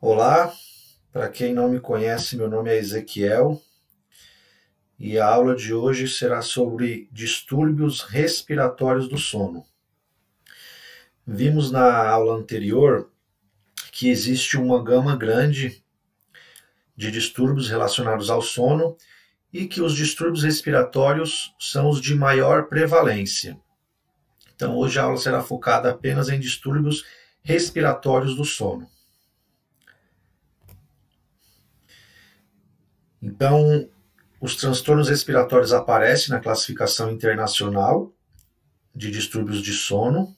Olá, para quem não me conhece, meu nome é Ezequiel e a aula de hoje será sobre distúrbios respiratórios do sono. Vimos na aula anterior que existe uma gama grande de distúrbios relacionados ao sono e que os distúrbios respiratórios são os de maior prevalência. Então, hoje a aula será focada apenas em distúrbios respiratórios do sono. Então, os transtornos respiratórios aparecem na classificação internacional de distúrbios de sono.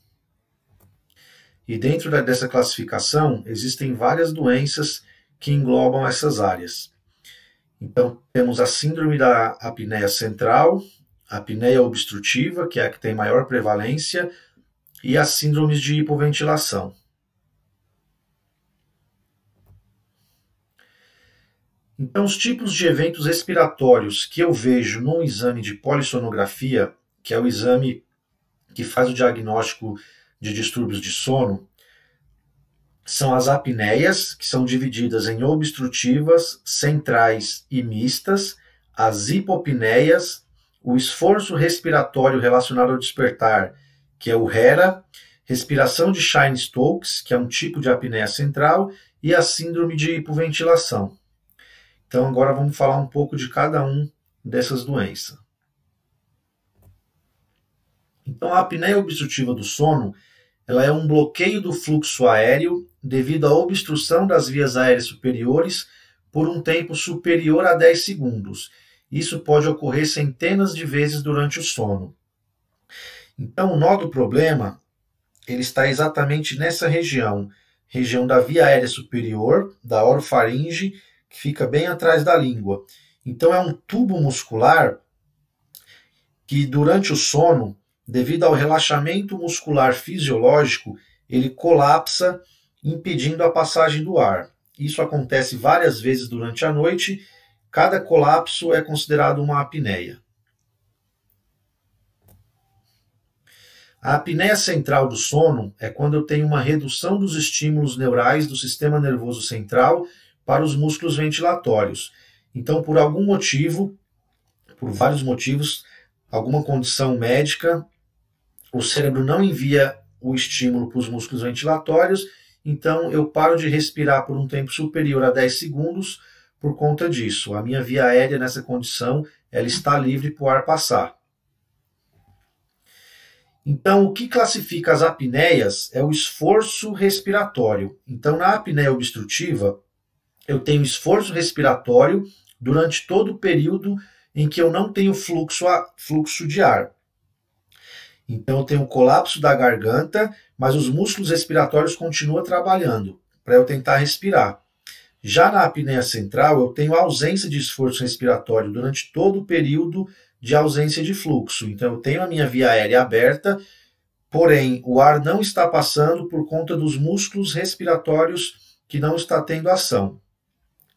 E dentro dessa classificação existem várias doenças que englobam essas áreas. Então, temos a síndrome da apneia central, a apneia obstrutiva, que é a que tem maior prevalência, e as síndromes de hipoventilação. Então, os tipos de eventos respiratórios que eu vejo no exame de polissonografia, que é o exame que faz o diagnóstico de distúrbios de sono, são as apneias, que são divididas em obstrutivas, centrais e mistas, as hipopneias, o esforço respiratório relacionado ao despertar, que é o HERA, respiração de Shine-Stokes, que é um tipo de apneia central, e a síndrome de hipoventilação. Então, agora vamos falar um pouco de cada um dessas doenças. Então, a apneia obstrutiva do sono ela é um bloqueio do fluxo aéreo devido à obstrução das vias aéreas superiores por um tempo superior a 10 segundos. Isso pode ocorrer centenas de vezes durante o sono. Então, o nó do problema ele está exatamente nessa região, região da via aérea superior, da orofaringe que fica bem atrás da língua. Então, é um tubo muscular que, durante o sono, devido ao relaxamento muscular fisiológico, ele colapsa, impedindo a passagem do ar. Isso acontece várias vezes durante a noite. Cada colapso é considerado uma apneia. A apneia central do sono é quando eu tenho uma redução dos estímulos neurais do sistema nervoso central para os músculos ventilatórios. Então, por algum motivo, por vários motivos, alguma condição médica, o cérebro não envia o estímulo para os músculos ventilatórios, então eu paro de respirar por um tempo superior a 10 segundos por conta disso. A minha via aérea nessa condição, ela está livre para o ar passar. Então, o que classifica as apneias é o esforço respiratório. Então, na apneia obstrutiva, eu tenho esforço respiratório durante todo o período em que eu não tenho fluxo, a, fluxo de ar. Então eu tenho um colapso da garganta, mas os músculos respiratórios continuam trabalhando para eu tentar respirar. Já na apneia central, eu tenho ausência de esforço respiratório durante todo o período de ausência de fluxo. Então eu tenho a minha via aérea aberta, porém o ar não está passando por conta dos músculos respiratórios que não está tendo ação.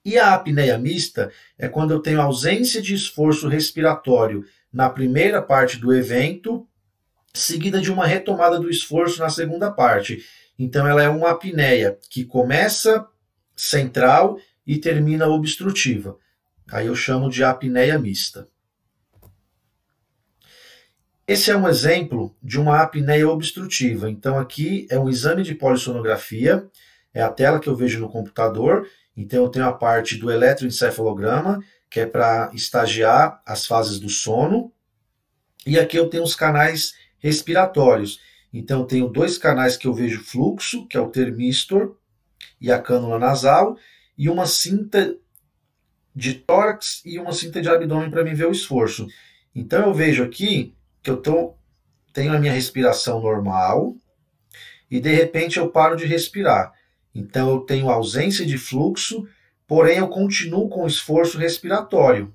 E a apneia mista é quando eu tenho ausência de esforço respiratório na primeira parte do evento, seguida de uma retomada do esforço na segunda parte. Então, ela é uma apneia que começa central e termina obstrutiva. Aí eu chamo de apneia mista. Esse é um exemplo de uma apneia obstrutiva. Então, aqui é um exame de polissonografia, é a tela que eu vejo no computador, então, eu tenho a parte do eletroencefalograma, que é para estagiar as fases do sono. E aqui eu tenho os canais respiratórios. Então, eu tenho dois canais que eu vejo fluxo, que é o termistor e a cânula nasal, e uma cinta de tórax e uma cinta de abdômen para mim ver o esforço. Então, eu vejo aqui que eu tô, tenho a minha respiração normal e, de repente, eu paro de respirar. Então eu tenho ausência de fluxo, porém eu continuo com esforço respiratório.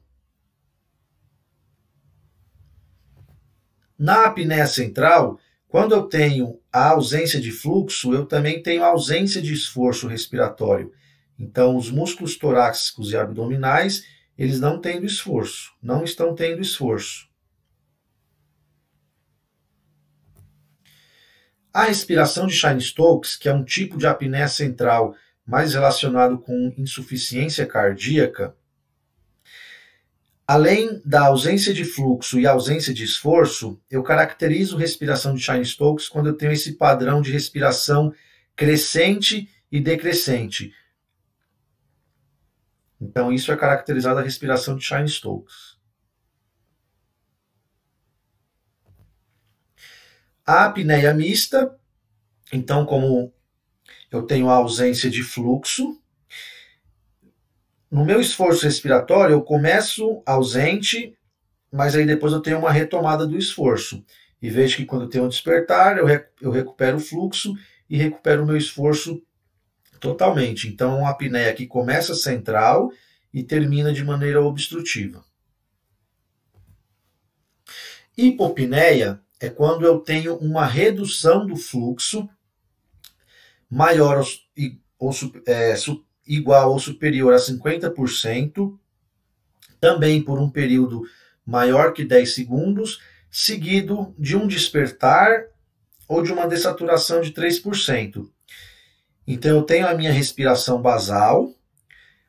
Na apneia central, quando eu tenho a ausência de fluxo, eu também tenho ausência de esforço respiratório. Então, os músculos torácicos e abdominais, eles não têm esforço, não estão tendo esforço. A respiração de Shine-Stokes, que é um tipo de apneia central mais relacionado com insuficiência cardíaca, além da ausência de fluxo e ausência de esforço, eu caracterizo respiração de Shine-Stokes quando eu tenho esse padrão de respiração crescente e decrescente. Então, isso é caracterizado a respiração de Shine-Stokes. A apneia mista, então, como eu tenho a ausência de fluxo, no meu esforço respiratório eu começo ausente, mas aí depois eu tenho uma retomada do esforço. E vejo que quando eu tenho um despertar, eu, eu recupero o fluxo e recupero o meu esforço totalmente. Então, a apneia que começa central e termina de maneira obstrutiva. Hipopneia é quando eu tenho uma redução do fluxo maior ou, ou é, igual ou superior a 50%, também por um período maior que 10 segundos, seguido de um despertar ou de uma dessaturação de 3%. Então eu tenho a minha respiração basal,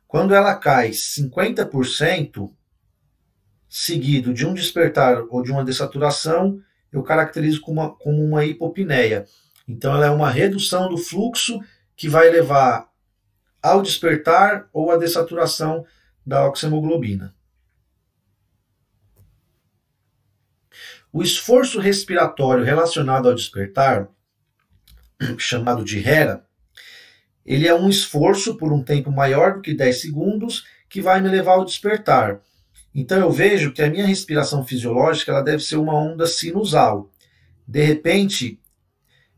quando ela cai 50%, seguido de um despertar ou de uma dessaturação, eu caracterizo como uma, como uma hipopneia. Então ela é uma redução do fluxo que vai levar ao despertar ou à dessaturação da oxihemoglobina. O esforço respiratório relacionado ao despertar, chamado de HERA, ele é um esforço por um tempo maior do que 10 segundos que vai me levar ao despertar. Então eu vejo que a minha respiração fisiológica ela deve ser uma onda sinusal. De repente,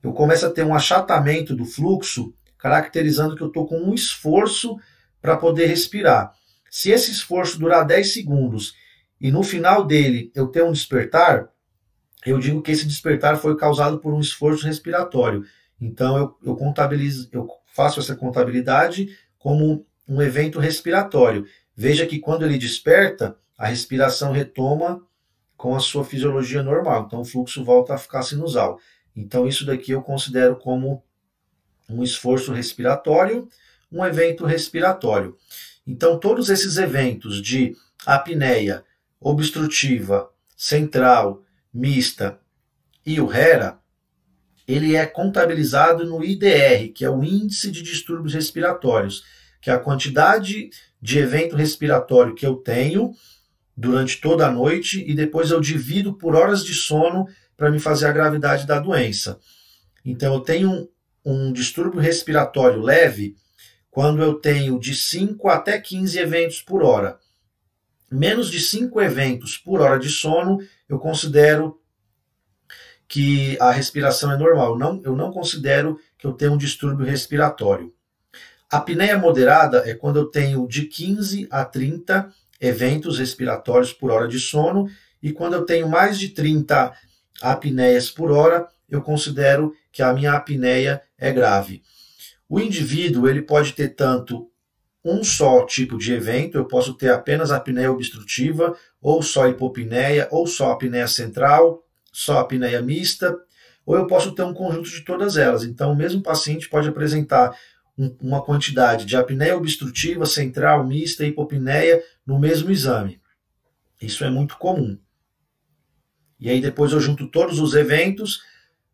eu começo a ter um achatamento do fluxo, caracterizando que eu estou com um esforço para poder respirar. Se esse esforço durar 10 segundos e no final dele eu ter um despertar, eu digo que esse despertar foi causado por um esforço respiratório. Então eu, eu contabilizo, eu faço essa contabilidade como um evento respiratório. Veja que quando ele desperta, a respiração retoma com a sua fisiologia normal. Então o fluxo volta a ficar sinusal. Então isso daqui eu considero como um esforço respiratório, um evento respiratório. Então todos esses eventos de apneia obstrutiva, central, mista e o HERA, ele é contabilizado no IDR, que é o Índice de Distúrbios Respiratórios, que é a quantidade de evento respiratório que eu tenho durante toda a noite e depois eu divido por horas de sono para me fazer a gravidade da doença. Então eu tenho um, um distúrbio respiratório leve quando eu tenho de 5 até 15 eventos por hora. Menos de 5 eventos por hora de sono, eu considero que a respiração é normal. Não, eu não considero que eu tenho um distúrbio respiratório. A apneia moderada é quando eu tenho de 15 a 30 eventos respiratórios por hora de sono, e quando eu tenho mais de 30 apneias por hora, eu considero que a minha apneia é grave. O indivíduo ele pode ter tanto um só tipo de evento, eu posso ter apenas apneia obstrutiva, ou só hipopneia, ou só apneia central, só apneia mista, ou eu posso ter um conjunto de todas elas. Então, o mesmo paciente pode apresentar uma quantidade de apneia obstrutiva, central, mista e hipopneia no mesmo exame. Isso é muito comum. E aí depois eu junto todos os eventos,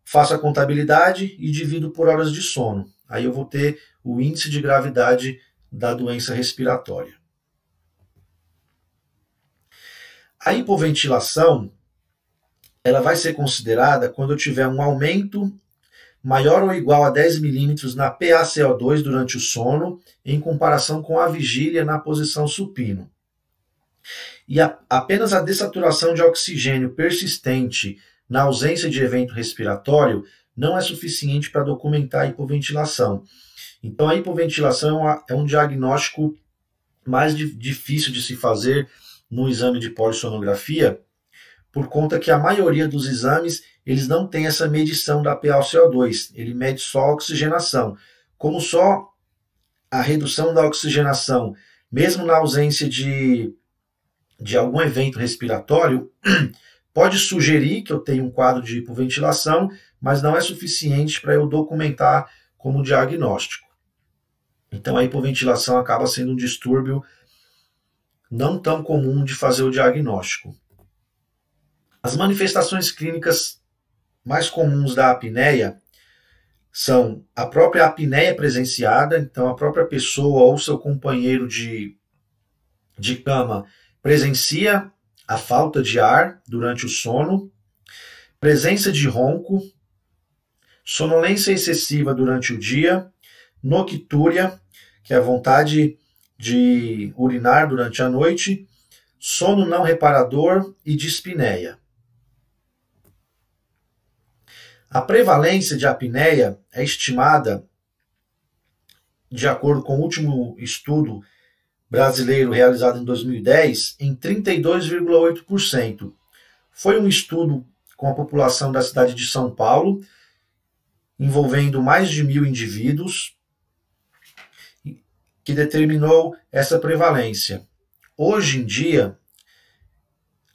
faço a contabilidade e divido por horas de sono. Aí eu vou ter o índice de gravidade da doença respiratória. A hipoventilação ela vai ser considerada quando eu tiver um aumento maior ou igual a 10 milímetros na PaCO2 durante o sono, em comparação com a vigília na posição supino. E a, apenas a dessaturação de oxigênio persistente na ausência de evento respiratório não é suficiente para documentar a hipoventilação. Então, a hipoventilação é, é um diagnóstico mais difícil de se fazer no exame de polissonografia, por conta que a maioria dos exames eles não tem essa medição da PaCO2, ele mede só a oxigenação. Como só a redução da oxigenação, mesmo na ausência de, de algum evento respiratório, pode sugerir que eu tenho um quadro de hipoventilação, mas não é suficiente para eu documentar como diagnóstico. Então a hipoventilação acaba sendo um distúrbio não tão comum de fazer o diagnóstico. As manifestações clínicas mais comuns da apneia são a própria apneia presenciada, então a própria pessoa ou seu companheiro de, de cama presencia a falta de ar durante o sono, presença de ronco, sonolência excessiva durante o dia, noctúria, que é a vontade de urinar durante a noite, sono não reparador e dispneia. A prevalência de apneia é estimada, de acordo com o último estudo brasileiro realizado em 2010, em 32,8%. Foi um estudo com a população da cidade de São Paulo, envolvendo mais de mil indivíduos, que determinou essa prevalência. Hoje em dia,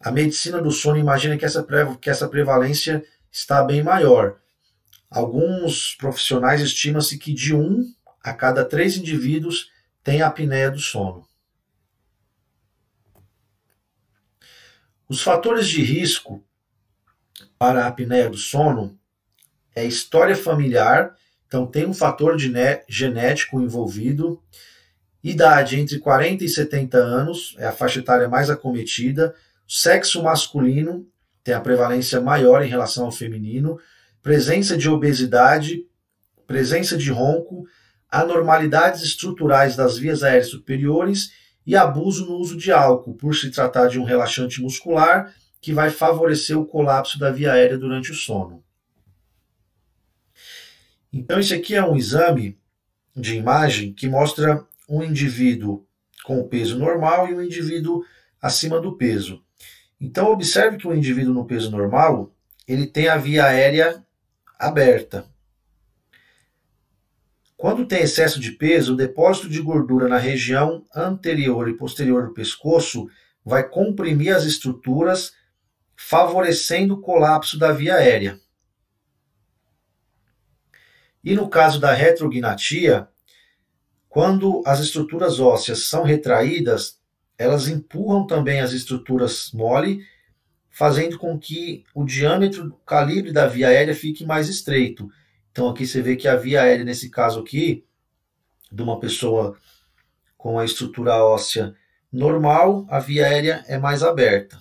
a medicina do sono imagina que essa, que essa prevalência está bem maior. Alguns profissionais estimam-se que de um a cada três indivíduos tem apneia do sono. Os fatores de risco para a apneia do sono é história familiar, então tem um fator de genético envolvido, idade entre 40 e 70 anos, é a faixa etária mais acometida, sexo masculino tem a prevalência maior em relação ao feminino, presença de obesidade, presença de ronco, anormalidades estruturais das vias aéreas superiores e abuso no uso de álcool, por se tratar de um relaxante muscular que vai favorecer o colapso da via aérea durante o sono. Então, esse aqui é um exame de imagem que mostra um indivíduo com peso normal e um indivíduo acima do peso. Então, observe que o indivíduo no peso normal ele tem a via aérea aberta. Quando tem excesso de peso, o depósito de gordura na região anterior e posterior do pescoço vai comprimir as estruturas, favorecendo o colapso da via aérea. E no caso da retrognatia, quando as estruturas ósseas são retraídas, elas empurram também as estruturas mole, fazendo com que o diâmetro, o calibre da via aérea fique mais estreito. Então aqui você vê que a via aérea, nesse caso aqui, de uma pessoa com a estrutura óssea normal, a via aérea é mais aberta.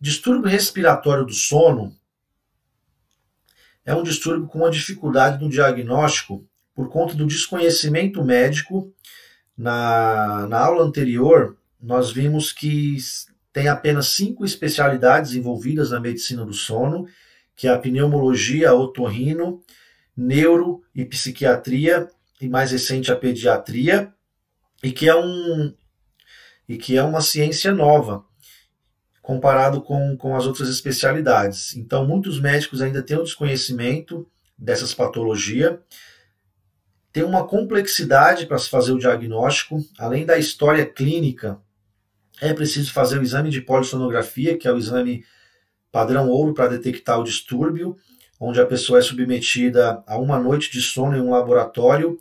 Distúrbio respiratório do sono é um distúrbio com uma dificuldade no diagnóstico por conta do desconhecimento médico. Na, na aula anterior, nós vimos que tem apenas cinco especialidades envolvidas na medicina do sono, que é a pneumologia, otorrino, neuro e psiquiatria, e mais recente a pediatria, e que é um e que é uma ciência nova comparado com, com as outras especialidades. Então, muitos médicos ainda têm o desconhecimento dessas patologias, tem uma complexidade para se fazer o diagnóstico, além da história clínica, é preciso fazer o exame de polissonografia, que é o exame padrão ouro para detectar o distúrbio, onde a pessoa é submetida a uma noite de sono em um laboratório,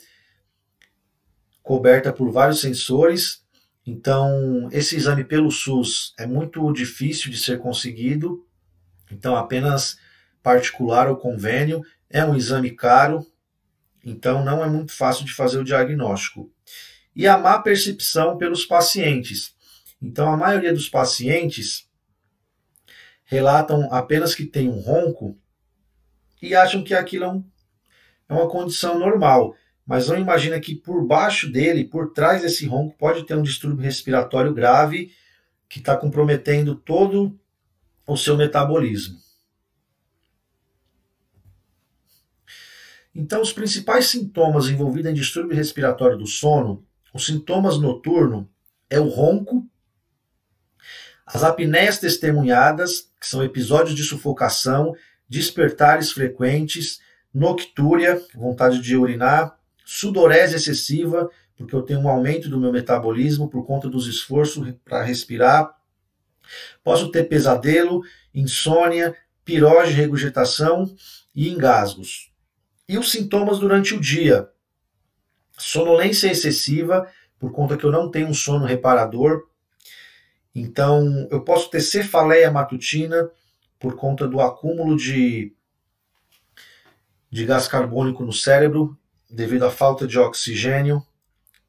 coberta por vários sensores, então, esse exame pelo SUS é muito difícil de ser conseguido, então, apenas particular ou convênio. É um exame caro, então não é muito fácil de fazer o diagnóstico. E a má percepção pelos pacientes. Então, a maioria dos pacientes relatam apenas que tem um ronco e acham que aquilo é, é uma condição normal mas não imagina que por baixo dele, por trás desse ronco, pode ter um distúrbio respiratório grave que está comprometendo todo o seu metabolismo. Então, os principais sintomas envolvidos em distúrbio respiratório do sono, os sintomas noturnos, é o ronco, as apneias testemunhadas, que são episódios de sufocação, despertares frequentes, noctúria, vontade de urinar, sudorese excessiva, porque eu tenho um aumento do meu metabolismo por conta dos esforços para respirar. Posso ter pesadelo, insônia, pirose, regurgitação e engasgos. E os sintomas durante o dia? Sonolência excessiva, por conta que eu não tenho um sono reparador. Então, eu posso ter cefaleia matutina por conta do acúmulo de, de gás carbônico no cérebro, devido à falta de oxigênio,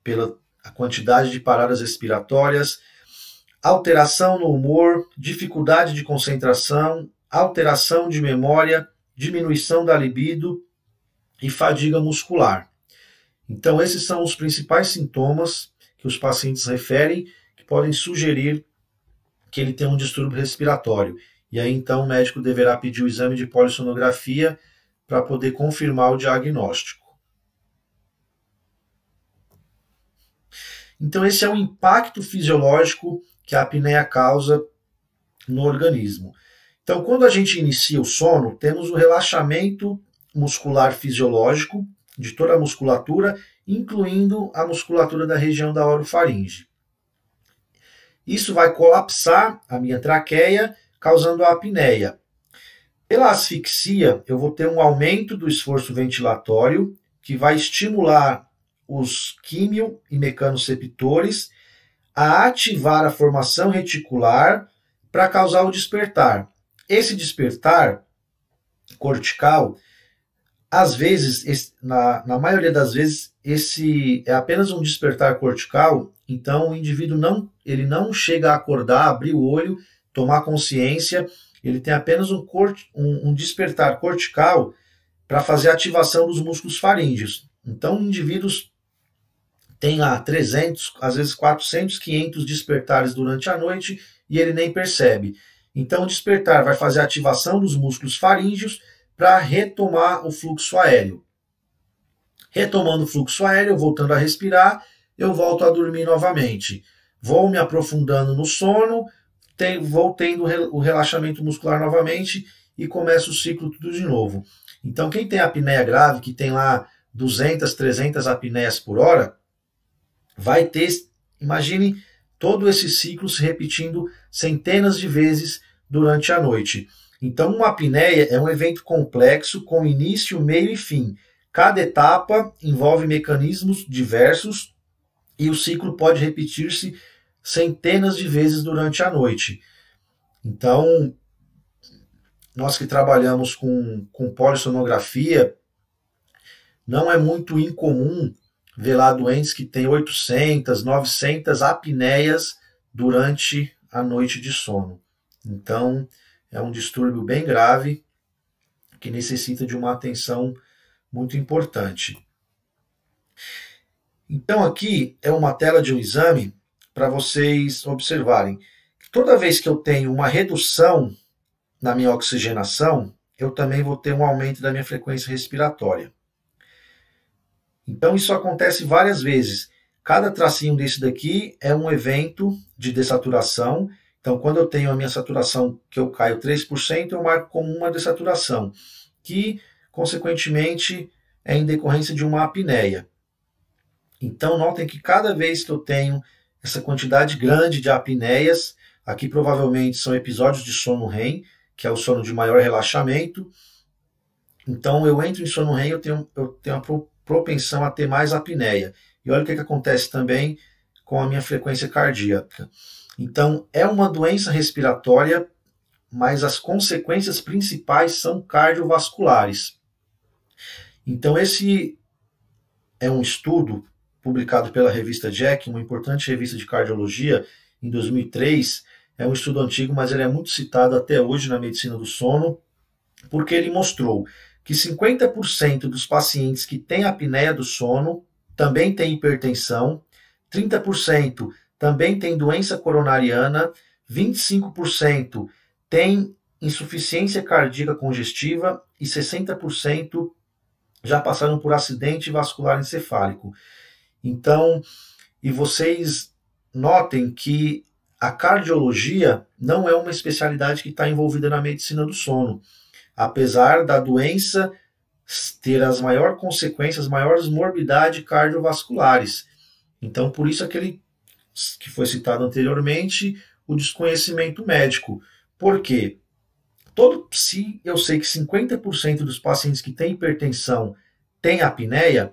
pela quantidade de paradas respiratórias, alteração no humor, dificuldade de concentração, alteração de memória, diminuição da libido e fadiga muscular. Então, esses são os principais sintomas que os pacientes referem que podem sugerir que ele tem um distúrbio respiratório. E aí, então, o médico deverá pedir o exame de polissonografia para poder confirmar o diagnóstico. Então, esse é o impacto fisiológico que a apneia causa no organismo. Então, quando a gente inicia o sono, temos o relaxamento muscular fisiológico de toda a musculatura, incluindo a musculatura da região da orofaringe. Isso vai colapsar a minha traqueia, causando a apneia. Pela asfixia, eu vou ter um aumento do esforço ventilatório, que vai estimular os químio e mecanoceptores a ativar a formação reticular para causar o despertar. Esse despertar cortical, às vezes, na, na maioria das vezes, esse é apenas um despertar cortical, então o indivíduo não, ele não chega a acordar, abrir o olho, tomar consciência, ele tem apenas um, cort, um, um despertar cortical para fazer a ativação dos músculos faríngeos. Então, indivíduos têm lá 300, às vezes 400, 500 despertares durante a noite e ele nem percebe. Então, o despertar vai fazer a ativação dos músculos faríngeos para retomar o fluxo aéreo. Retomando o fluxo aéreo, voltando a respirar, eu volto a dormir novamente. Vou me aprofundando no sono, tem, vou tendo o relaxamento muscular novamente e começa o ciclo tudo de novo. Então, quem tem apneia grave, que tem lá 200, 300 apneias por hora, vai ter, imagine todo esse ciclo se repetindo centenas de vezes durante a noite. Então, uma apneia é um evento complexo com início, meio e fim. Cada etapa envolve mecanismos diversos e o ciclo pode repetir-se centenas de vezes durante a noite. Então, nós que trabalhamos com, com polissonografia, não é muito incomum ver lá doentes que têm 800, 900 apneias durante a noite de sono. Então, é um distúrbio bem grave que necessita de uma atenção muito importante. Então, aqui é uma tela de um exame para vocês observarem. Toda vez que eu tenho uma redução na minha oxigenação, eu também vou ter um aumento da minha frequência respiratória. Então, isso acontece várias vezes. Cada tracinho desse daqui é um evento de dessaturação então, quando eu tenho a minha saturação que eu caio 3%, eu marco como uma dessaturação, que, consequentemente, é em decorrência de uma apneia. Então, notem que cada vez que eu tenho essa quantidade grande de apneias, aqui provavelmente são episódios de sono REM, que é o sono de maior relaxamento. Então, eu entro em sono REM, eu tenho, eu tenho a propensão a ter mais apneia. E olha o que, que acontece também com a minha frequência cardíaca. Então, é uma doença respiratória, mas as consequências principais são cardiovasculares. Então, esse é um estudo publicado pela revista Jack, uma importante revista de cardiologia, em 2003. É um estudo antigo, mas ele é muito citado até hoje na medicina do sono, porque ele mostrou que 50% dos pacientes que têm apneia do sono também têm hipertensão, 30% também tem doença coronariana, 25% tem insuficiência cardíaca congestiva e 60% já passaram por acidente vascular encefálico. Então, e vocês notem que a cardiologia não é uma especialidade que está envolvida na medicina do sono, apesar da doença ter as maiores consequências, maiores morbidades cardiovasculares. Então, por isso aquele que foi citado anteriormente, o desconhecimento médico. Por quê? Todo, se eu sei que 50% dos pacientes que têm hipertensão tem apneia,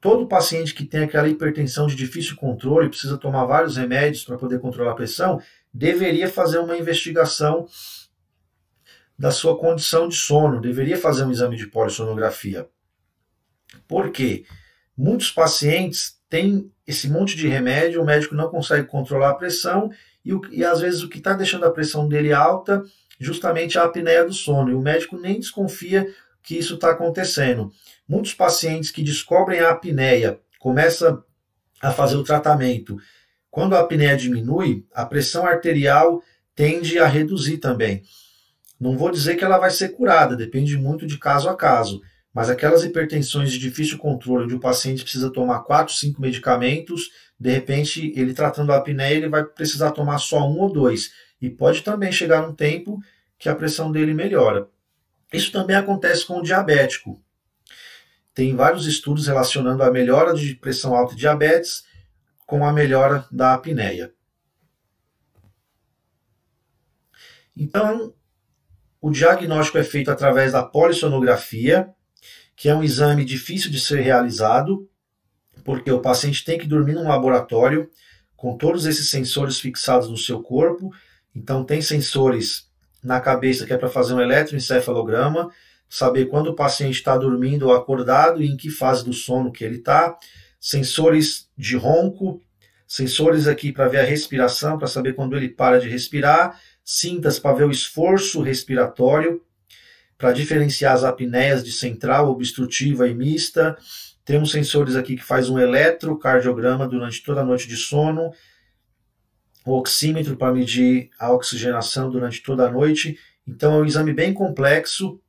todo paciente que tem aquela hipertensão de difícil controle, precisa tomar vários remédios para poder controlar a pressão, deveria fazer uma investigação da sua condição de sono, deveria fazer um exame de polissonografia. Por quê? Muitos pacientes têm esse monte de remédio, o médico não consegue controlar a pressão e, o, e às vezes o que está deixando a pressão dele alta justamente a apneia do sono e o médico nem desconfia que isso está acontecendo. Muitos pacientes que descobrem a apneia começam a fazer o tratamento. Quando a apneia diminui, a pressão arterial tende a reduzir também. Não vou dizer que ela vai ser curada, depende muito de caso a caso. Mas aquelas hipertensões de difícil controle, onde o paciente precisa tomar 4, 5 medicamentos, de repente, ele tratando a apneia, ele vai precisar tomar só um ou dois. E pode também chegar um tempo que a pressão dele melhora. Isso também acontece com o diabético. Tem vários estudos relacionando a melhora de pressão alta e diabetes com a melhora da apneia. Então, o diagnóstico é feito através da polissonografia, que é um exame difícil de ser realizado, porque o paciente tem que dormir num laboratório com todos esses sensores fixados no seu corpo. Então, tem sensores na cabeça que é para fazer um eletroencefalograma, saber quando o paciente está dormindo ou acordado e em que fase do sono que ele está, sensores de ronco, sensores aqui para ver a respiração, para saber quando ele para de respirar, cintas para ver o esforço respiratório, para diferenciar as apneias de central, obstrutiva e mista. Temos sensores aqui que faz um eletrocardiograma durante toda a noite de sono, o oxímetro para medir a oxigenação durante toda a noite. Então é um exame bem complexo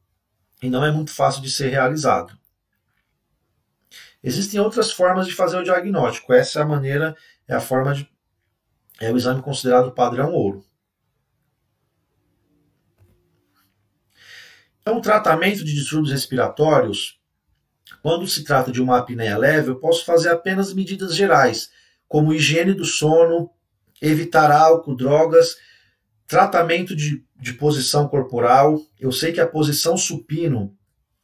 e não é muito fácil de ser realizado. Existem outras formas de fazer o diagnóstico. Essa é a maneira, é a forma de é o exame considerado padrão ouro. Então, o tratamento de distúrbios respiratórios, quando se trata de uma apneia leve, eu posso fazer apenas medidas gerais, como higiene do sono, evitar álcool, drogas, tratamento de, de posição corporal. Eu sei que a posição supino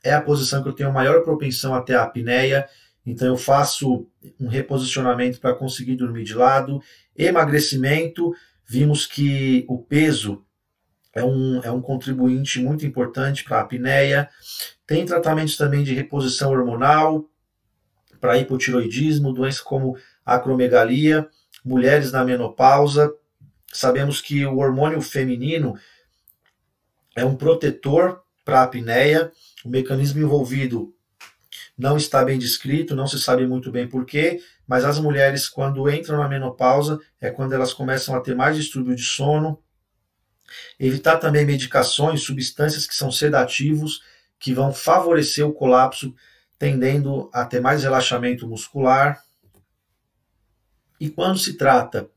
é a posição que eu tenho maior propensão até a apneia, então eu faço um reposicionamento para conseguir dormir de lado. Emagrecimento, vimos que o peso é um, é um contribuinte muito importante para a apneia. Tem tratamentos também de reposição hormonal para hipotiroidismo, doenças como acromegalia, mulheres na menopausa. Sabemos que o hormônio feminino é um protetor para a apneia. O mecanismo envolvido não está bem descrito, não se sabe muito bem porquê, mas as mulheres, quando entram na menopausa, é quando elas começam a ter mais distúrbio de sono. Evitar também medicações, substâncias que são sedativos, que vão favorecer o colapso, tendendo a ter mais relaxamento muscular. E quando se trata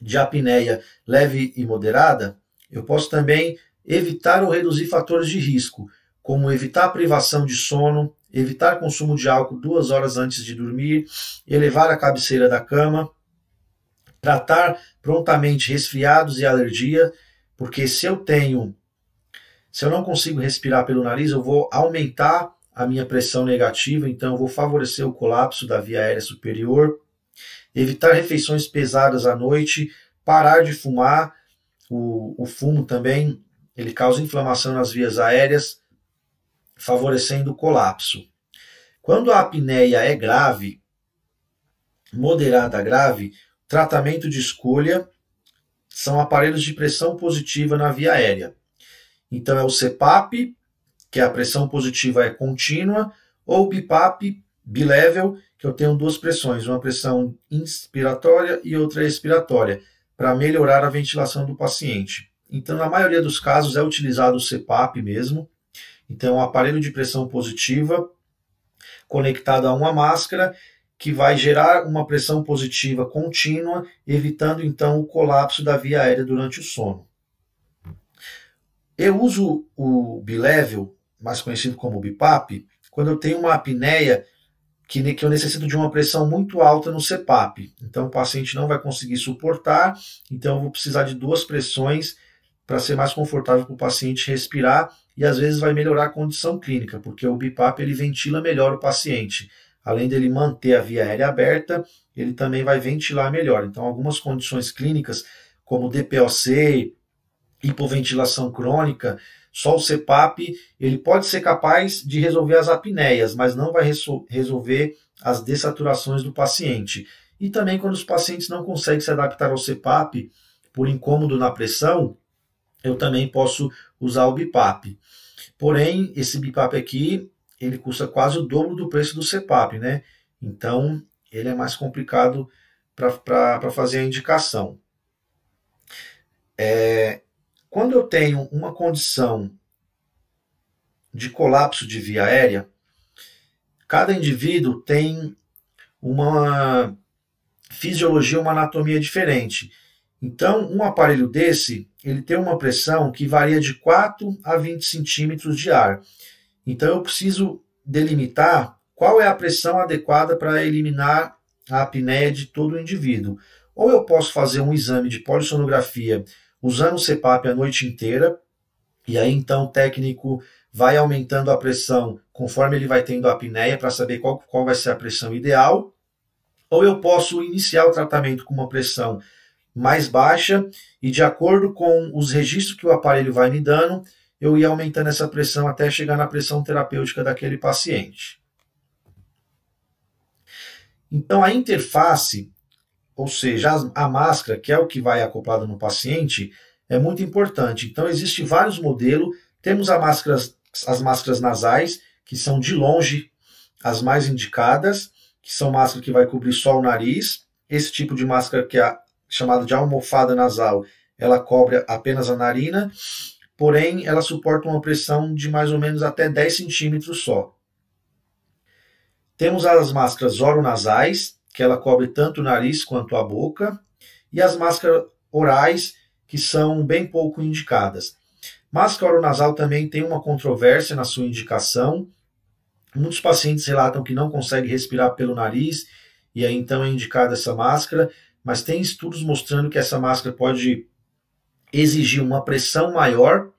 de apneia leve e moderada, eu posso também evitar ou reduzir fatores de risco, como evitar privação de sono, evitar consumo de álcool duas horas antes de dormir, elevar a cabeceira da cama, tratar prontamente resfriados e alergia, porque se eu tenho, se eu não consigo respirar pelo nariz, eu vou aumentar a minha pressão negativa, então eu vou favorecer o colapso da via aérea superior, evitar refeições pesadas à noite, parar de fumar, o, o fumo também ele causa inflamação nas vias aéreas, favorecendo o colapso. Quando a apneia é grave, moderada grave, tratamento de escolha são aparelhos de pressão positiva na via aérea. Então é o CPAP, que a pressão positiva é contínua, ou o BIPAP, bilevel, que eu tenho duas pressões, uma pressão inspiratória e outra expiratória, para melhorar a ventilação do paciente. Então, na maioria dos casos, é utilizado o CPAP mesmo. Então, é um aparelho de pressão positiva conectado a uma máscara que vai gerar uma pressão positiva contínua, evitando então o colapso da via aérea durante o sono. Eu uso o bilevel, mais conhecido como BIPAP, quando eu tenho uma apneia que, eu necessito de uma pressão muito alta no CPAP. Então o paciente não vai conseguir suportar, então eu vou precisar de duas pressões para ser mais confortável para o paciente respirar. e às vezes vai melhorar a condição clínica, porque o BIPAP ele ventila melhor o paciente. Além dele manter a via aérea aberta, ele também vai ventilar melhor. Então, algumas condições clínicas, como DPOC, hipoventilação crônica, só o CPAP, ele pode ser capaz de resolver as apneias, mas não vai resolver as dessaturações do paciente. E também quando os pacientes não conseguem se adaptar ao CPAP por incômodo na pressão, eu também posso usar o BIPAP. Porém, esse BIPAP aqui, ele custa quase o dobro do preço do CPAP, né? Então, ele é mais complicado para fazer a indicação. É, quando eu tenho uma condição de colapso de via aérea, cada indivíduo tem uma fisiologia, uma anatomia diferente. Então, um aparelho desse, ele tem uma pressão que varia de 4 a 20 centímetros de ar. Então, eu preciso delimitar qual é a pressão adequada para eliminar a apneia de todo o indivíduo. Ou eu posso fazer um exame de polissonografia usando o CPAP a noite inteira, e aí então o técnico vai aumentando a pressão conforme ele vai tendo a apneia para saber qual, qual vai ser a pressão ideal. Ou eu posso iniciar o tratamento com uma pressão mais baixa e de acordo com os registros que o aparelho vai me dando, eu ia aumentando essa pressão até chegar na pressão terapêutica daquele paciente. Então a interface, ou seja, a, máscara, que é o que vai acoplado no paciente, é muito importante. Então existem vários modelos, temos as máscaras nasais, que são de longe as mais indicadas, que são máscaras que vai cobrir só o nariz. Esse tipo de máscara que é chamada de almofada nasal, ela cobre apenas a narina, porém ela suporta uma pressão de mais ou menos até 10 centímetros só. Temos as máscaras oronasais, que ela cobre tanto o nariz quanto a boca, e as máscaras orais, que são bem pouco indicadas. Máscara oronasal também tem uma controvérsia na sua indicação. Muitos pacientes relatam que não conseguem respirar pelo nariz, e aí então é indicada essa máscara mas tem estudos mostrando que essa máscara pode exigir uma pressão maior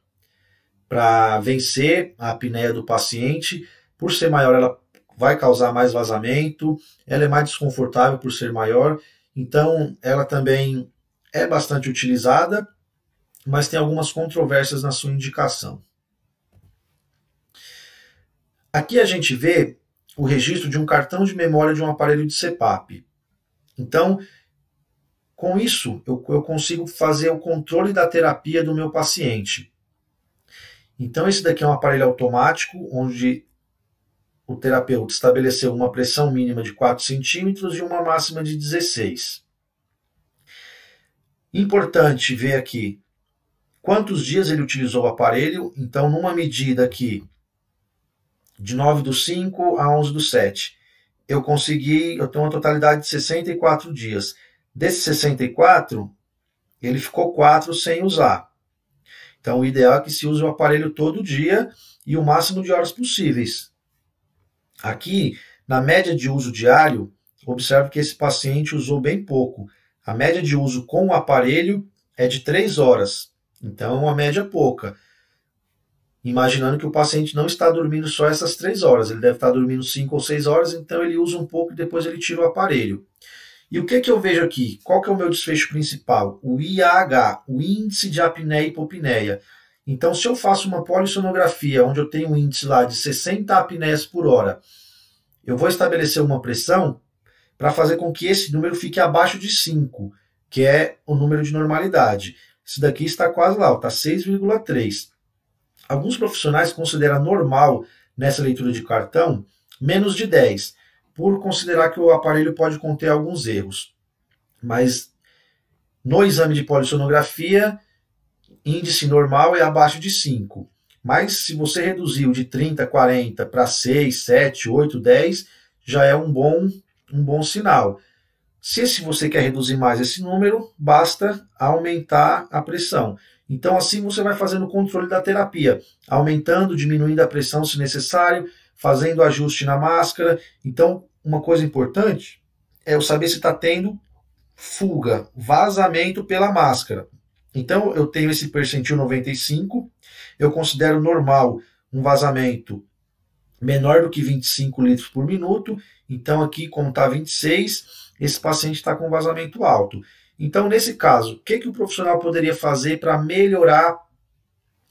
para vencer a apneia do paciente. Por ser maior, ela vai causar mais vazamento, ela é mais desconfortável por ser maior, então ela também é bastante utilizada, mas tem algumas controvérsias na sua indicação. Aqui a gente vê o registro de um cartão de memória de um aparelho de CPAP. Então, com isso, eu, eu consigo fazer o controle da terapia do meu paciente. Então, esse daqui é um aparelho automático, onde o terapeuta estabeleceu uma pressão mínima de 4 centímetros e uma máxima de 16. Importante ver aqui quantos dias ele utilizou o aparelho. Então, numa medida aqui de 9 do 5 a 11 do 7, eu consegui, eu tenho uma totalidade de 64 dias. Desses 64, ele ficou 4 sem usar. Então, o ideal é que se use o aparelho todo dia e o máximo de horas possíveis. Aqui, na média de uso diário, observe que esse paciente usou bem pouco. A média de uso com o aparelho é de 3 horas. Então, uma média pouca. Imaginando que o paciente não está dormindo só essas 3 horas, ele deve estar dormindo 5 ou 6 horas, então ele usa um pouco e depois ele tira o aparelho. E o que, que eu vejo aqui? Qual que é o meu desfecho principal? O IAH, o índice de apneia e hipopneia. Então, se eu faço uma polissonografia onde eu tenho um índice lá de 60 apneias por hora, eu vou estabelecer uma pressão para fazer com que esse número fique abaixo de 5, que é o número de normalidade. Esse daqui está quase lá, está 6,3. Alguns profissionais consideram normal nessa leitura de cartão menos de 10 por considerar que o aparelho pode conter alguns erros. Mas no exame de polissonografia, índice normal é abaixo de 5. Mas se você reduziu de 30, 40 para 6, 7, 8, 10, já é um bom, um bom sinal. Se, se você quer reduzir mais esse número, basta aumentar a pressão. Então, assim você vai fazendo o controle da terapia, aumentando, diminuindo a pressão se necessário, fazendo ajuste na máscara. Então, uma coisa importante é eu saber se está tendo fuga, vazamento pela máscara. Então eu tenho esse percentil 95, eu considero normal um vazamento menor do que 25 litros por minuto. Então aqui, como está 26, esse paciente está com vazamento alto. Então, nesse caso, o que, que o profissional poderia fazer para melhorar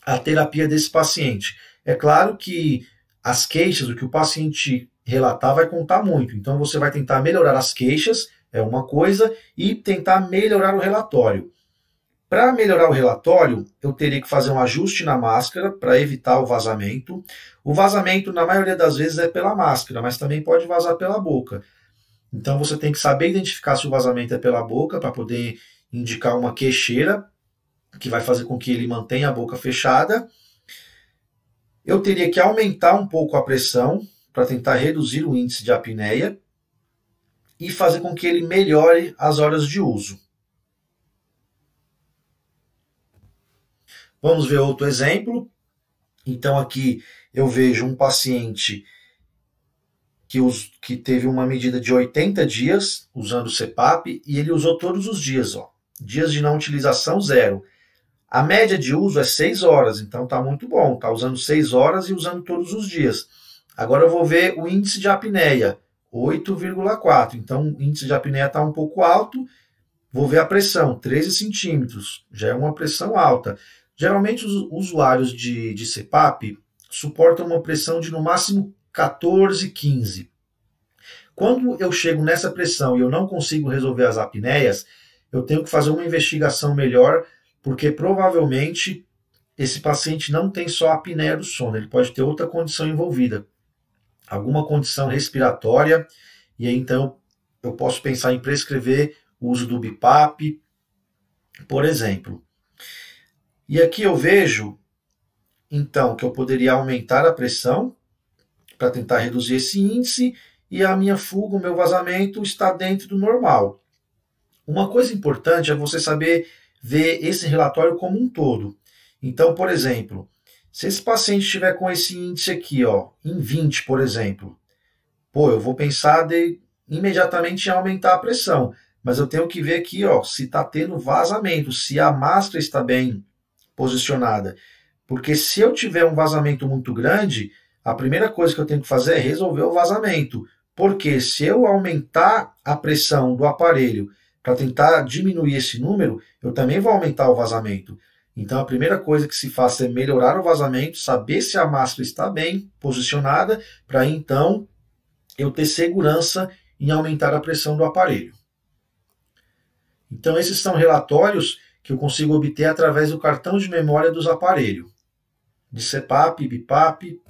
a terapia desse paciente? É claro que as queixas, o que o paciente relatar, vai contar muito. Então, você vai tentar melhorar as queixas, é uma coisa, e tentar melhorar o relatório. Para melhorar o relatório, eu teria que fazer um ajuste na máscara para evitar o vazamento. O vazamento, na maioria das vezes, é pela máscara, mas também pode vazar pela boca. Então você tem que saber identificar se o vazamento é pela boca para poder indicar uma queixeira que vai fazer com que ele mantenha a boca fechada. Eu teria que aumentar um pouco a pressão para tentar reduzir o índice de apneia e fazer com que ele melhore as horas de uso. Vamos ver outro exemplo. Então aqui eu vejo um paciente que, us, que teve uma medida de 80 dias usando o CPAP e ele usou todos os dias, ó. Dias de não utilização zero. A média de uso é 6 horas, então tá muito bom. Tá usando 6 horas e usando todos os dias. Agora eu vou ver o índice de apneia, 8,4. Então o índice de apneia está um pouco alto. Vou ver a pressão, 13 centímetros. Já é uma pressão alta. Geralmente os usuários de, de CPAP suportam uma pressão de no máximo 14, 15. Quando eu chego nessa pressão e eu não consigo resolver as apneias, eu tenho que fazer uma investigação melhor, porque provavelmente esse paciente não tem só a apneia do sono, ele pode ter outra condição envolvida, alguma condição respiratória, e aí então eu posso pensar em prescrever o uso do BIPAP, por exemplo. E aqui eu vejo, então, que eu poderia aumentar a pressão para tentar reduzir esse índice e a minha fuga, o meu vazamento está dentro do normal. Uma coisa importante é você saber ver esse relatório como um todo. Então, por exemplo, se esse paciente estiver com esse índice aqui, ó, em 20, por exemplo, pô, eu vou pensar de imediatamente em aumentar a pressão, mas eu tenho que ver aqui, ó, se está tendo vazamento, se a máscara está bem posicionada. Porque se eu tiver um vazamento muito grande, a primeira coisa que eu tenho que fazer é resolver o vazamento. Porque se eu aumentar a pressão do aparelho para tentar diminuir esse número, eu também vou aumentar o vazamento. Então a primeira coisa que se faz é melhorar o vazamento, saber se a máscara está bem posicionada, para então eu ter segurança em aumentar a pressão do aparelho. Então esses são relatórios que eu consigo obter através do cartão de memória dos aparelhos, de CPAP, BIPAP.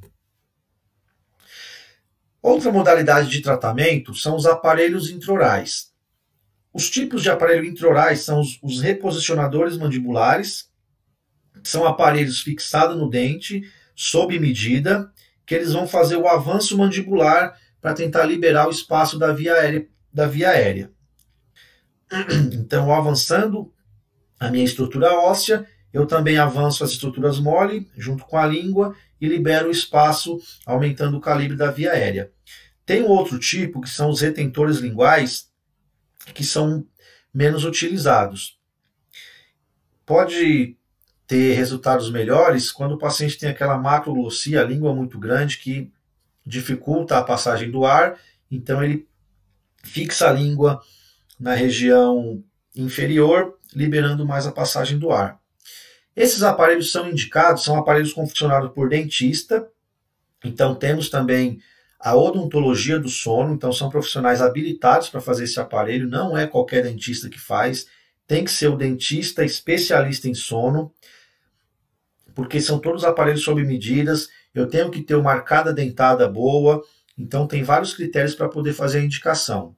Outra modalidade de tratamento são os aparelhos introrais. Os tipos de aparelho introrais são os, os reposicionadores mandibulares, são aparelhos fixados no dente, sob medida, que eles vão fazer o avanço mandibular para tentar liberar o espaço da via aérea. Da via aérea. Então, avançando a minha estrutura óssea, eu também avanço as estruturas mole junto com a língua e libero o espaço, aumentando o calibre da via aérea. Tem um outro tipo que são os retentores linguais, que são menos utilizados. Pode ter resultados melhores quando o paciente tem aquela macroglossia, a língua muito grande, que dificulta a passagem do ar, então ele fixa a língua na região inferior liberando mais a passagem do ar. Esses aparelhos são indicados, são aparelhos confeccionados por dentista, então temos também a odontologia do sono, então são profissionais habilitados para fazer esse aparelho, não é qualquer dentista que faz, tem que ser o dentista especialista em sono, porque são todos aparelhos sob medidas, eu tenho que ter uma arcada dentada boa, então tem vários critérios para poder fazer a indicação.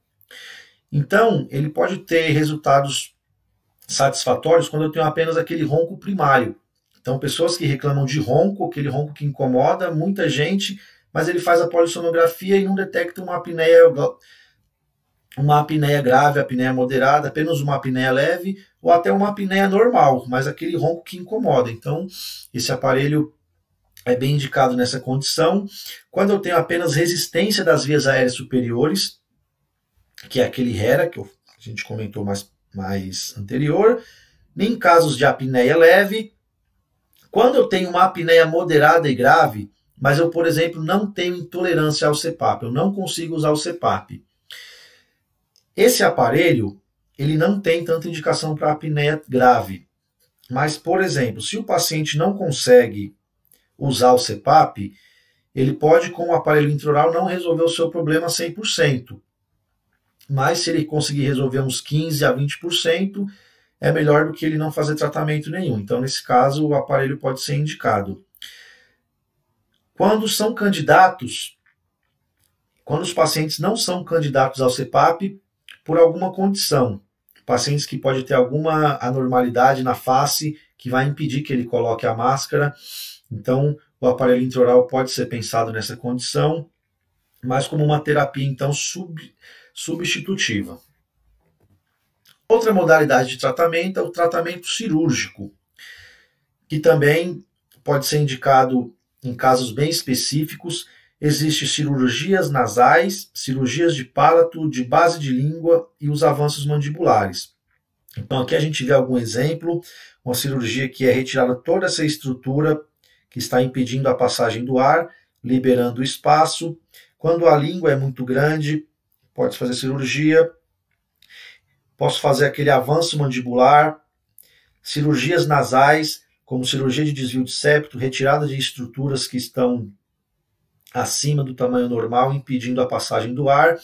Então, ele pode ter resultados satisfatórios quando eu tenho apenas aquele ronco primário. Então, pessoas que reclamam de ronco, aquele ronco que incomoda muita gente, mas ele faz a polissonografia e não detecta uma apneia, uma apneia grave, apneia moderada, apenas uma apneia leve ou até uma apneia normal, mas aquele ronco que incomoda. Então, esse aparelho é bem indicado nessa condição. Quando eu tenho apenas resistência das vias aéreas superiores, que é aquele HERA, que a gente comentou mais mais anterior, em casos de apneia leve. Quando eu tenho uma apneia moderada e grave, mas eu, por exemplo, não tenho intolerância ao CPAP, eu não consigo usar o CPAP. Esse aparelho, ele não tem tanta indicação para apneia grave. Mas, por exemplo, se o paciente não consegue usar o CPAP, ele pode, com o aparelho intraoral, não resolver o seu problema 100%. Mas se ele conseguir resolver uns 15 a 20%, é melhor do que ele não fazer tratamento nenhum. Então, nesse caso, o aparelho pode ser indicado. Quando são candidatos, quando os pacientes não são candidatos ao CPAP por alguma condição, pacientes que podem ter alguma anormalidade na face que vai impedir que ele coloque a máscara, então o aparelho intraoral pode ser pensado nessa condição, mas como uma terapia então sub, substitutiva. Outra modalidade de tratamento é o tratamento cirúrgico, que também pode ser indicado em casos bem específicos, existem cirurgias nasais, cirurgias de palato, de base de língua e os avanços mandibulares. Então aqui a gente vê algum exemplo, uma cirurgia que é retirada toda essa estrutura que está impedindo a passagem do ar, liberando o espaço. Quando a língua é muito grande, pode fazer cirurgia. Posso fazer aquele avanço mandibular, cirurgias nasais, como cirurgia de desvio de septo, retirada de estruturas que estão acima do tamanho normal, impedindo a passagem do ar.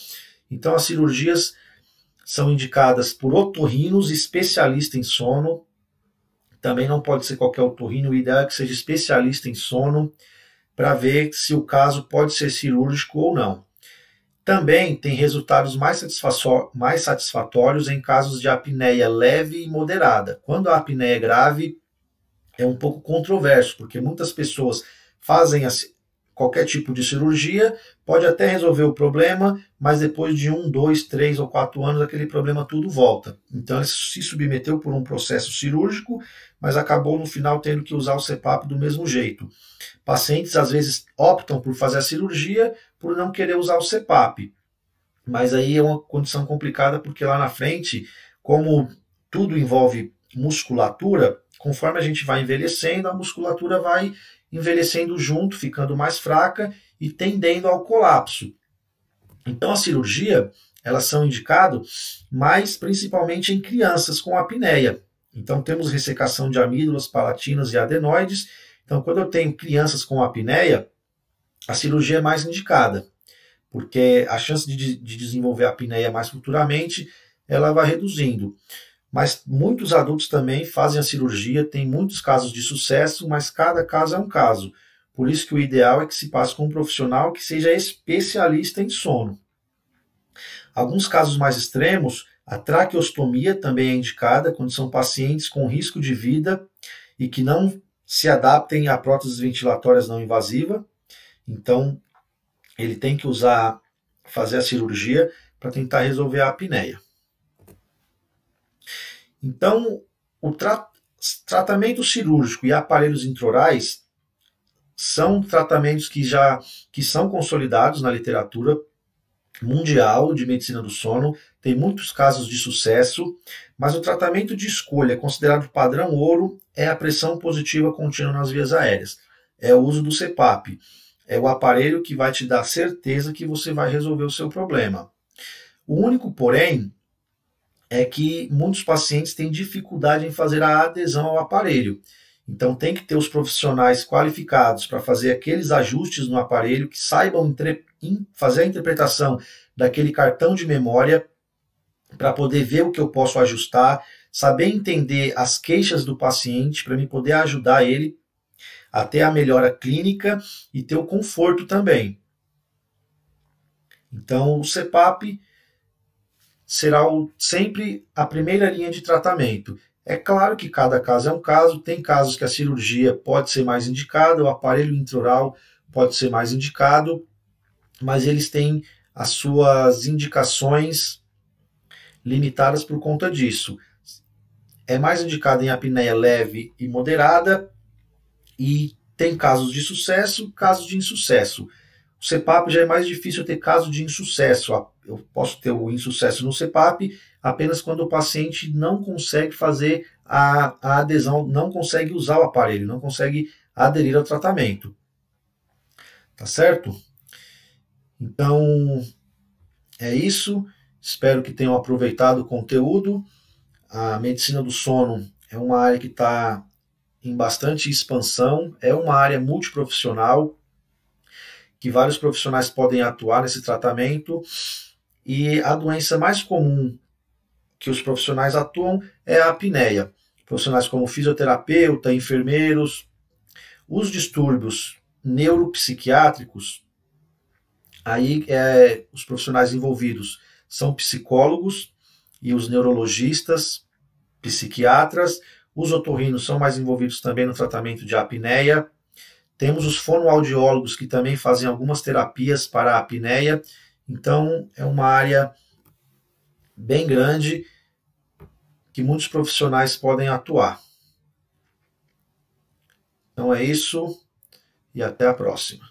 Então, as cirurgias são indicadas por otorrinos, especialista em sono. Também não pode ser qualquer otorrino, o ideal é que seja especialista em sono, para ver se o caso pode ser cirúrgico ou não. Também tem resultados mais, mais satisfatórios em casos de apneia leve e moderada. Quando a apneia é grave, é um pouco controverso, porque muitas pessoas fazem qualquer tipo de cirurgia, pode até resolver o problema, mas depois de um, dois, três ou quatro anos, aquele problema tudo volta. Então ele se submeteu por um processo cirúrgico, mas acabou no final tendo que usar o CPAP do mesmo jeito. Pacientes às vezes optam por fazer a cirurgia por não querer usar o CPAP. Mas aí é uma condição complicada porque lá na frente, como tudo envolve musculatura, conforme a gente vai envelhecendo, a musculatura vai envelhecendo junto, ficando mais fraca e tendendo ao colapso. Então a cirurgia, elas são indicadas mais principalmente em crianças com apneia. Então temos ressecação de amígdalas, palatinas e adenoides. Então quando eu tenho crianças com apneia, a cirurgia é mais indicada, porque a chance de, de desenvolver apneia mais futuramente, ela vai reduzindo. Mas muitos adultos também fazem a cirurgia, tem muitos casos de sucesso, mas cada caso é um caso. Por isso que o ideal é que se passe com um profissional que seja especialista em sono. Alguns casos mais extremos, a traqueostomia também é indicada quando são pacientes com risco de vida e que não se adaptem a próteses ventilatórias não invasiva. Então, ele tem que usar, fazer a cirurgia para tentar resolver a apneia. Então, o tra tratamento cirúrgico e aparelhos intraorais são tratamentos que já que são consolidados na literatura mundial de medicina do sono, tem muitos casos de sucesso, mas o tratamento de escolha considerado padrão ouro é a pressão positiva contínua nas vias aéreas. É o uso do CPAP. É o aparelho que vai te dar certeza que você vai resolver o seu problema. O único, porém, é que muitos pacientes têm dificuldade em fazer a adesão ao aparelho. Então, tem que ter os profissionais qualificados para fazer aqueles ajustes no aparelho que saibam fazer a interpretação daquele cartão de memória para poder ver o que eu posso ajustar, saber entender as queixas do paciente para me poder ajudar ele a ter a melhora clínica e ter o conforto também. Então, o CPAP será o, sempre a primeira linha de tratamento. É claro que cada caso é um caso, tem casos que a cirurgia pode ser mais indicada, o aparelho intraoral pode ser mais indicado, mas eles têm as suas indicações limitadas por conta disso. É mais indicado em apneia leve e moderada e tem casos de sucesso, casos de insucesso. O CPAP já é mais difícil ter caso de insucesso. Eu posso ter o insucesso no CPAP apenas quando o paciente não consegue fazer a, a adesão, não consegue usar o aparelho, não consegue aderir ao tratamento. Tá certo? Então, é isso. Espero que tenham aproveitado o conteúdo. A medicina do sono é uma área que está em bastante expansão, é uma área multiprofissional, que vários profissionais podem atuar nesse tratamento. E a doença mais comum que os profissionais atuam é a apneia. Profissionais como fisioterapeuta, enfermeiros, os distúrbios neuropsiquiátricos, aí é, os profissionais envolvidos são psicólogos e os neurologistas, psiquiatras, os otorrinos são mais envolvidos também no tratamento de apneia. Temos os fonoaudiólogos que também fazem algumas terapias para a apneia. Então, é uma área bem grande que muitos profissionais podem atuar. Então é isso e até a próxima.